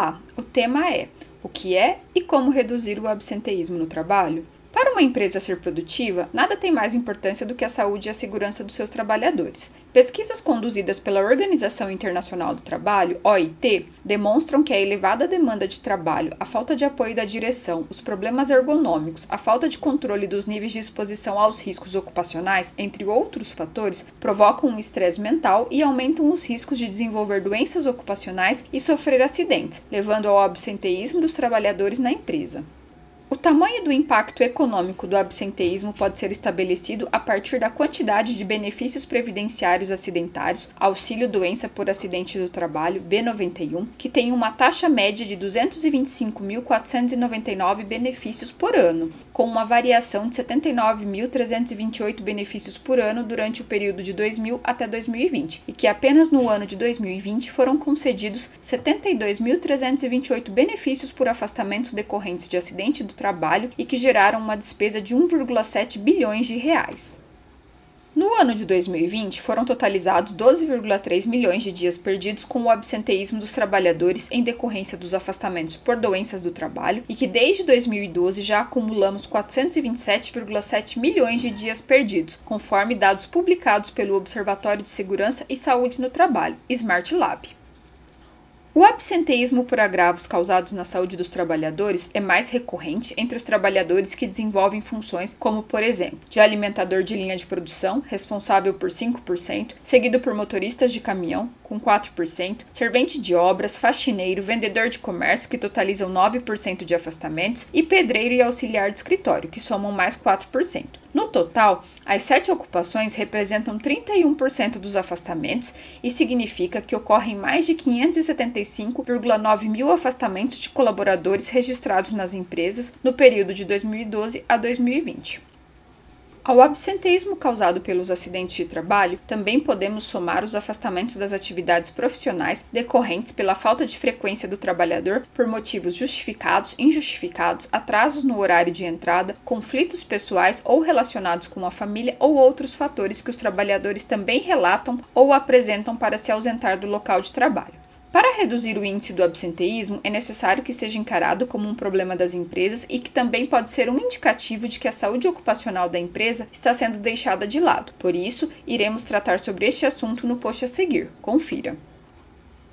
Olá, o tema é: o que é e como reduzir o absenteísmo no trabalho? Para uma empresa ser produtiva, nada tem mais importância do que a saúde e a segurança dos seus trabalhadores. Pesquisas conduzidas pela Organização Internacional do Trabalho, OIT, demonstram que a elevada demanda de trabalho, a falta de apoio da direção, os problemas ergonômicos, a falta de controle dos níveis de exposição aos riscos ocupacionais, entre outros fatores, provocam um estresse mental e aumentam os riscos de desenvolver doenças ocupacionais e sofrer acidentes, levando ao absenteísmo dos trabalhadores na empresa. O tamanho do impacto econômico do absenteísmo pode ser estabelecido a partir da quantidade de benefícios previdenciários acidentários, auxílio doença por acidente do trabalho, B91, que tem uma taxa média de 225.499 benefícios por ano, com uma variação de 79.328 benefícios por ano durante o período de 2000 até 2020, e que apenas no ano de 2020 foram concedidos 72.328 benefícios por afastamentos decorrentes de acidente do trabalho e que geraram uma despesa de 1,7 bilhões de reais. No ano de 2020, foram totalizados 12,3 milhões de dias perdidos com o absenteísmo dos trabalhadores em decorrência dos afastamentos por doenças do trabalho e que desde 2012 já acumulamos 427,7 milhões de dias perdidos, conforme dados publicados pelo Observatório de Segurança e Saúde no Trabalho, Smart Lab. O absenteísmo por agravos causados na saúde dos trabalhadores é mais recorrente entre os trabalhadores que desenvolvem funções como, por exemplo, de alimentador de linha de produção, responsável por 5%, seguido por motoristas de caminhão, com 4%, servente de obras, faxineiro, vendedor de comércio, que totalizam 9% de afastamentos, e pedreiro e auxiliar de escritório, que somam mais 4%. No total, as sete ocupações representam 31% dos afastamentos e significa que ocorrem mais de 575,9 mil afastamentos de colaboradores registrados nas empresas no período de 2012 a 2020. Ao absenteísmo causado pelos acidentes de trabalho, também podemos somar os afastamentos das atividades profissionais decorrentes pela falta de frequência do trabalhador por motivos justificados, injustificados, atrasos no horário de entrada, conflitos pessoais ou relacionados com a família ou outros fatores que os trabalhadores também relatam ou apresentam para se ausentar do local de trabalho. Para reduzir o índice do absenteísmo, é necessário que seja encarado como um problema das empresas e que também pode ser um indicativo de que a saúde ocupacional da empresa está sendo deixada de lado. Por isso, iremos tratar sobre este assunto no post a seguir. Confira.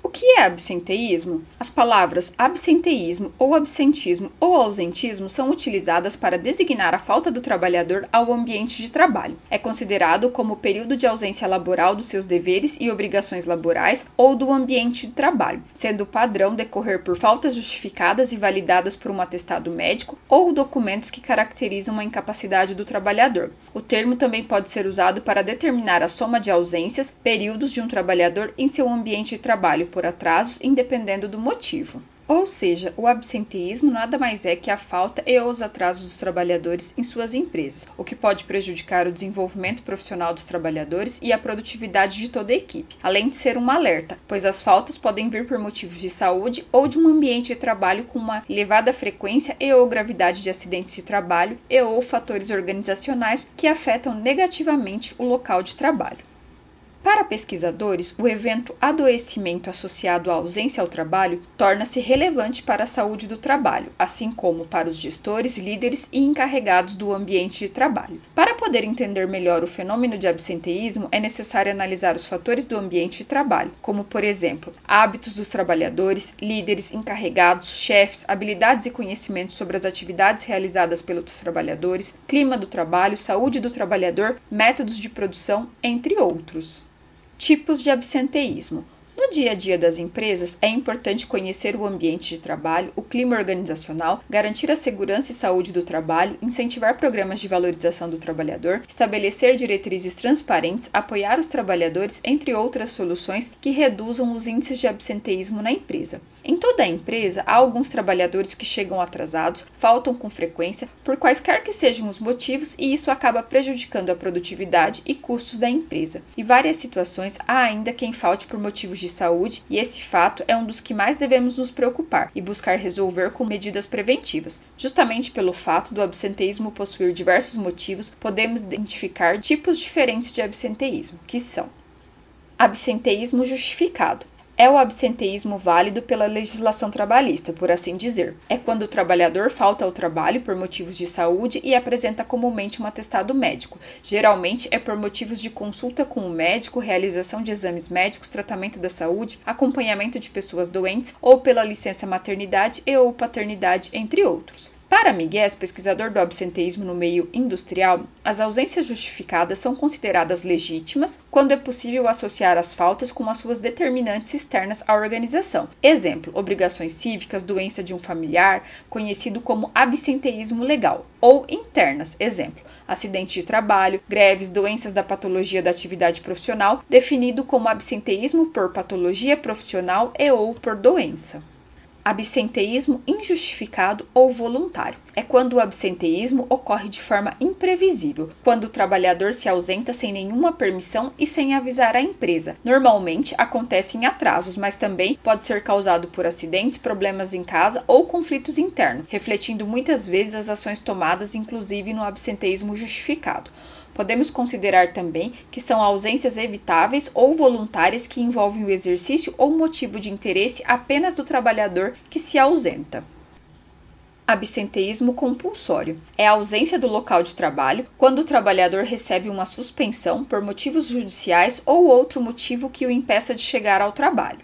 O que é absenteísmo? As palavras absenteísmo ou absentismo ou ausentismo são utilizadas para designar a falta do trabalhador ao ambiente de trabalho. É considerado como o período de ausência laboral dos seus deveres e obrigações laborais ou do ambiente de trabalho, sendo o padrão decorrer por faltas justificadas e validadas por um atestado médico ou documentos que caracterizam a incapacidade do trabalhador. O termo também pode ser usado para determinar a soma de ausências, períodos de um trabalhador em seu ambiente de trabalho por atrasos, independendo do motivo. Ou seja, o absenteísmo nada mais é que a falta e os atrasos dos trabalhadores em suas empresas, o que pode prejudicar o desenvolvimento profissional dos trabalhadores e a produtividade de toda a equipe, além de ser um alerta, pois as faltas podem vir por motivos de saúde ou de um ambiente de trabalho com uma elevada frequência e ou gravidade de acidentes de trabalho e ou fatores organizacionais que afetam negativamente o local de trabalho. Para pesquisadores, o evento adoecimento associado à ausência ao trabalho torna-se relevante para a saúde do trabalho, assim como para os gestores, líderes e encarregados do ambiente de trabalho. Para poder entender melhor o fenômeno de absenteísmo, é necessário analisar os fatores do ambiente de trabalho, como, por exemplo, hábitos dos trabalhadores, líderes, encarregados, chefes, habilidades e conhecimentos sobre as atividades realizadas pelos trabalhadores, clima do trabalho, saúde do trabalhador, métodos de produção, entre outros. Tipos de absenteísmo. No dia a dia das empresas, é importante conhecer o ambiente de trabalho, o clima organizacional, garantir a segurança e saúde do trabalho, incentivar programas de valorização do trabalhador, estabelecer diretrizes transparentes, apoiar os trabalhadores, entre outras soluções que reduzam os índices de absenteísmo na empresa. Em toda a empresa, há alguns trabalhadores que chegam atrasados, faltam com frequência, por quaisquer que sejam os motivos, e isso acaba prejudicando a produtividade e custos da empresa. Em várias situações, há ainda quem falte por motivos de de saúde, e esse fato é um dos que mais devemos nos preocupar e buscar resolver com medidas preventivas. Justamente pelo fato do absenteísmo possuir diversos motivos, podemos identificar tipos diferentes de absenteísmo, que são absenteísmo justificado. É o absenteísmo válido pela legislação trabalhista, por assim dizer. É quando o trabalhador falta ao trabalho por motivos de saúde e apresenta comumente um atestado médico. Geralmente é por motivos de consulta com o médico, realização de exames médicos, tratamento da saúde, acompanhamento de pessoas doentes ou pela licença maternidade e ou paternidade, entre outros. Para Miguel, pesquisador do absenteísmo no meio industrial, as ausências justificadas são consideradas legítimas quando é possível associar as faltas com as suas determinantes externas à organização. Exemplo: obrigações cívicas, doença de um familiar, conhecido como absenteísmo legal, ou internas, exemplo: acidente de trabalho, greves, doenças da patologia da atividade profissional, definido como absenteísmo por patologia profissional e ou por doença absenteísmo injustificado ou voluntário. É quando o absenteísmo ocorre de forma imprevisível, quando o trabalhador se ausenta sem nenhuma permissão e sem avisar a empresa. Normalmente acontece em atrasos, mas também pode ser causado por acidentes, problemas em casa ou conflitos internos, refletindo muitas vezes as ações tomadas, inclusive no absenteísmo justificado. Podemos considerar também que são ausências evitáveis ou voluntárias que envolvem o exercício ou motivo de interesse apenas do trabalhador que se ausenta. Absenteísmo compulsório é a ausência do local de trabalho quando o trabalhador recebe uma suspensão por motivos judiciais ou outro motivo que o impeça de chegar ao trabalho.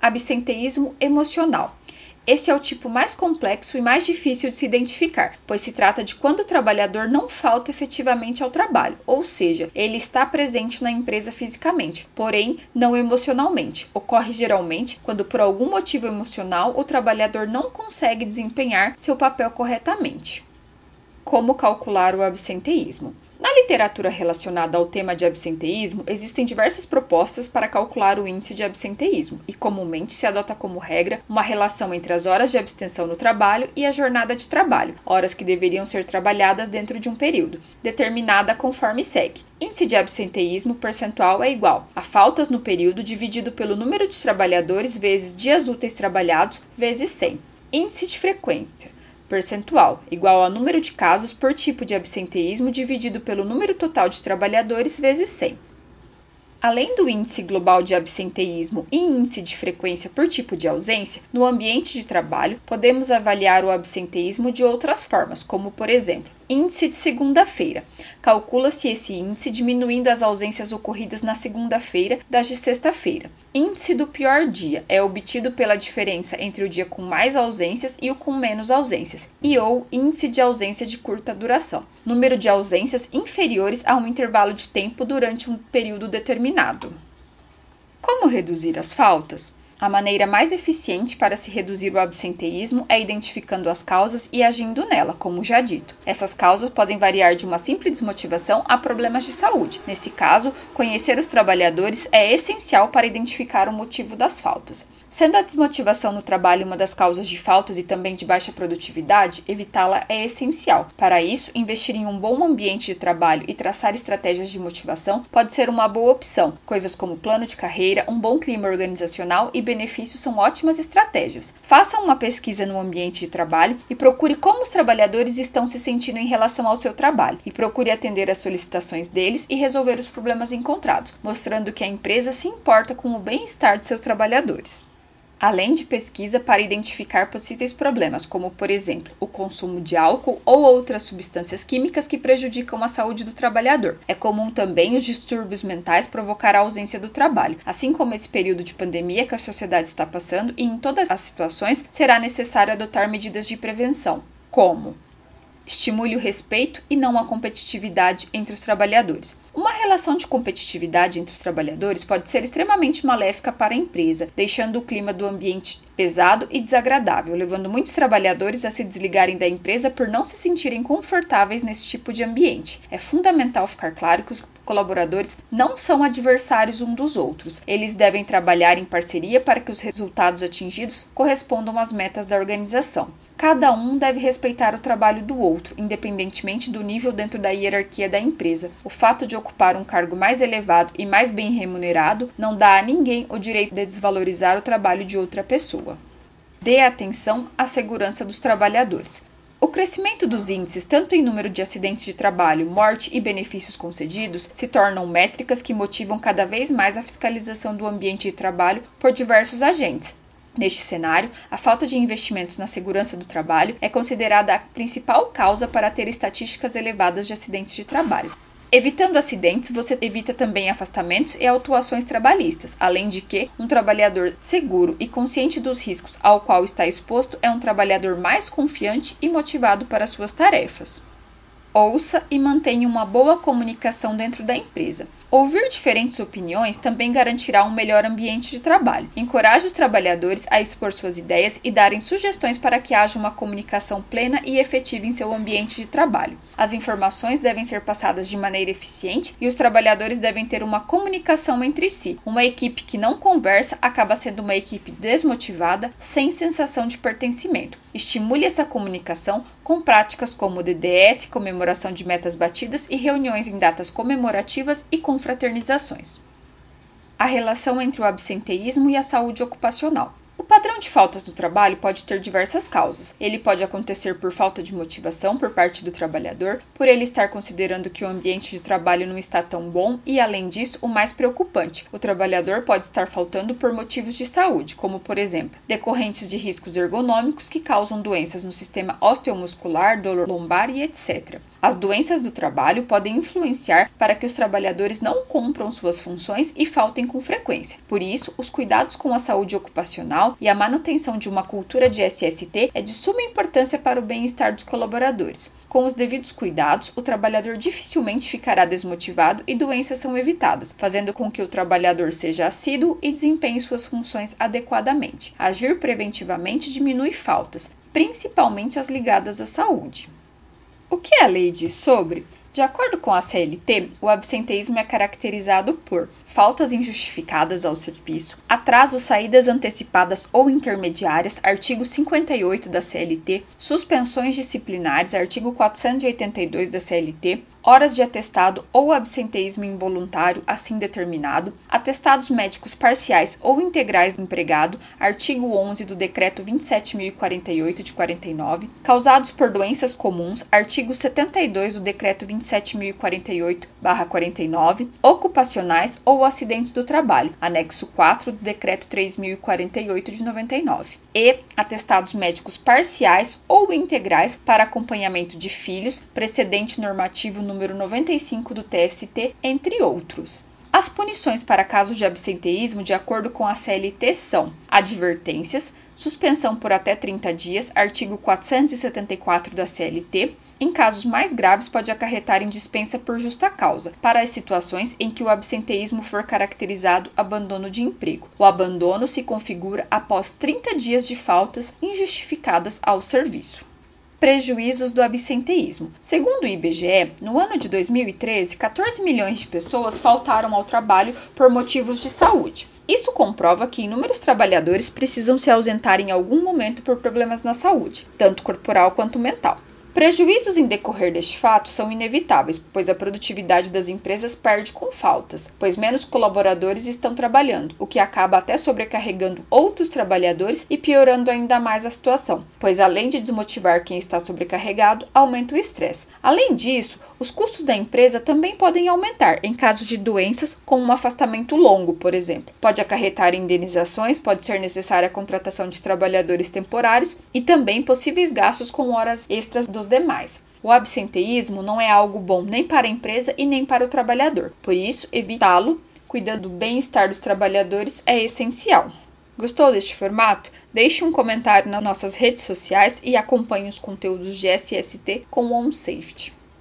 Absenteísmo emocional esse é o tipo mais complexo e mais difícil de se identificar, pois se trata de quando o trabalhador não falta efetivamente ao trabalho, ou seja, ele está presente na empresa fisicamente, porém não emocionalmente. Ocorre geralmente quando, por algum motivo emocional, o trabalhador não consegue desempenhar seu papel corretamente. Como calcular o absenteísmo? Na literatura relacionada ao tema de absenteísmo, existem diversas propostas para calcular o índice de absenteísmo, e comumente se adota como regra uma relação entre as horas de abstenção no trabalho e a jornada de trabalho, horas que deveriam ser trabalhadas dentro de um período, determinada conforme segue. Índice de absenteísmo percentual é igual a faltas no período dividido pelo número de trabalhadores vezes dias úteis trabalhados vezes 100. Índice de frequência percentual, igual ao número de casos por tipo de absenteísmo dividido pelo número total de trabalhadores vezes 100. Além do índice global de absenteísmo e índice de frequência por tipo de ausência, no ambiente de trabalho podemos avaliar o absenteísmo de outras formas, como por exemplo, índice de segunda-feira. Calcula-se esse índice diminuindo as ausências ocorridas na segunda-feira das de sexta-feira. Índice do pior dia é obtido pela diferença entre o dia com mais ausências e o com menos ausências, e ou índice de ausência de curta duração, número de ausências inferiores a um intervalo de tempo durante um período determinado determinado. Como reduzir as faltas? A maneira mais eficiente para se reduzir o absenteísmo é identificando as causas e agindo nela, como já dito. Essas causas podem variar de uma simples desmotivação a problemas de saúde. Nesse caso, conhecer os trabalhadores é essencial para identificar o motivo das faltas. Sendo a desmotivação no trabalho uma das causas de faltas e também de baixa produtividade, evitá-la é essencial. Para isso, investir em um bom ambiente de trabalho e traçar estratégias de motivação pode ser uma boa opção. Coisas como plano de carreira, um bom clima organizacional e benefícios são ótimas estratégias. Faça uma pesquisa no ambiente de trabalho e procure como os trabalhadores estão se sentindo em relação ao seu trabalho e procure atender às solicitações deles e resolver os problemas encontrados, mostrando que a empresa se importa com o bem-estar de seus trabalhadores além de pesquisa para identificar possíveis problemas, como, por exemplo, o consumo de álcool ou outras substâncias químicas que prejudicam a saúde do trabalhador. É comum também os distúrbios mentais provocar a ausência do trabalho, assim como esse período de pandemia que a sociedade está passando, e em todas as situações será necessário adotar medidas de prevenção, como estimule o respeito e não a competitividade entre os trabalhadores. Uma relação de competitividade entre os trabalhadores pode ser extremamente maléfica para a empresa, deixando o clima do ambiente pesado e desagradável, levando muitos trabalhadores a se desligarem da empresa por não se sentirem confortáveis nesse tipo de ambiente. É fundamental ficar claro que os colaboradores não são adversários um dos outros. Eles devem trabalhar em parceria para que os resultados atingidos correspondam às metas da organização. Cada um deve respeitar o trabalho do outro, independentemente do nível dentro da hierarquia da empresa. O fato de ocupar um cargo mais elevado e mais bem remunerado não dá a ninguém o direito de desvalorizar o trabalho de outra pessoa. Dê atenção à segurança dos trabalhadores. O crescimento dos índices, tanto em número de acidentes de trabalho, morte e benefícios concedidos, se tornam métricas que motivam cada vez mais a fiscalização do ambiente de trabalho por diversos agentes, Neste cenário, a falta de investimentos na segurança do trabalho é considerada a principal causa para ter estatísticas elevadas de acidentes de trabalho. Evitando acidentes, você evita também afastamentos e autuações trabalhistas, além de que um trabalhador seguro e consciente dos riscos ao qual está exposto é um trabalhador mais confiante e motivado para suas tarefas. Ouça e mantenha uma boa comunicação dentro da empresa. Ouvir diferentes opiniões também garantirá um melhor ambiente de trabalho. Encoraje os trabalhadores a expor suas ideias e darem sugestões para que haja uma comunicação plena e efetiva em seu ambiente de trabalho. As informações devem ser passadas de maneira eficiente e os trabalhadores devem ter uma comunicação entre si. Uma equipe que não conversa acaba sendo uma equipe desmotivada, sem sensação de pertencimento. Estimule essa comunicação com práticas como DDS, comemoração de metas batidas e reuniões em datas comemorativas e confraternizações. A relação entre o absenteísmo e a saúde ocupacional. O padrão de faltas no trabalho pode ter diversas causas. Ele pode acontecer por falta de motivação por parte do trabalhador, por ele estar considerando que o ambiente de trabalho não está tão bom e, além disso, o mais preocupante, o trabalhador pode estar faltando por motivos de saúde, como, por exemplo, decorrentes de riscos ergonômicos que causam doenças no sistema osteomuscular, dor lombar e etc. As doenças do trabalho podem influenciar para que os trabalhadores não cumpram suas funções e faltem com frequência. Por isso, os cuidados com a saúde ocupacional e a manutenção de uma cultura de SST é de suma importância para o bem-estar dos colaboradores. Com os devidos cuidados, o trabalhador dificilmente ficará desmotivado e doenças são evitadas, fazendo com que o trabalhador seja assíduo e desempenhe suas funções adequadamente. Agir preventivamente diminui faltas, principalmente as ligadas à saúde. O que a lei diz sobre? De acordo com a CLT, o absenteísmo é caracterizado por faltas injustificadas ao serviço, atraso, saídas antecipadas ou intermediárias, artigo 58 da CLT, suspensões disciplinares, artigo 482 da CLT, horas de atestado ou absenteísmo involuntário assim determinado, atestados médicos parciais ou integrais do empregado, artigo 11 do decreto 27048 de 49, causados por doenças comuns, artigo 72 do decreto 27 27.048-49, ocupacionais ou acidentes do trabalho, anexo 4 do Decreto 3.048 de 99, e atestados médicos parciais ou integrais para acompanhamento de filhos, precedente normativo número 95 do TST, entre outros. As punições para casos de absenteísmo, de acordo com a CLT, são advertências, suspensão por até 30 dias, artigo 474 da CLT. Em casos mais graves, pode acarretar em dispensa por justa causa, para as situações em que o absenteísmo for caracterizado abandono de emprego. O abandono se configura após 30 dias de faltas injustificadas ao serviço prejuízos do absenteísmo. Segundo o IBGE, no ano de 2013, 14 milhões de pessoas faltaram ao trabalho por motivos de saúde. Isso comprova que inúmeros trabalhadores precisam se ausentar em algum momento por problemas na saúde, tanto corporal quanto mental. Prejuízos em decorrer deste fato são inevitáveis, pois a produtividade das empresas perde com faltas, pois menos colaboradores estão trabalhando, o que acaba até sobrecarregando outros trabalhadores e piorando ainda mais a situação, pois além de desmotivar quem está sobrecarregado, aumenta o estresse. Além disso, os custos da empresa também podem aumentar em caso de doenças, como um afastamento longo, por exemplo. Pode acarretar indenizações, pode ser necessária a contratação de trabalhadores temporários e também possíveis gastos com horas extras dos demais. O absenteísmo não é algo bom nem para a empresa e nem para o trabalhador, por isso, evitá-lo, cuidando do bem-estar dos trabalhadores, é essencial. Gostou deste formato? Deixe um comentário nas nossas redes sociais e acompanhe os conteúdos de SST com o OnSafety.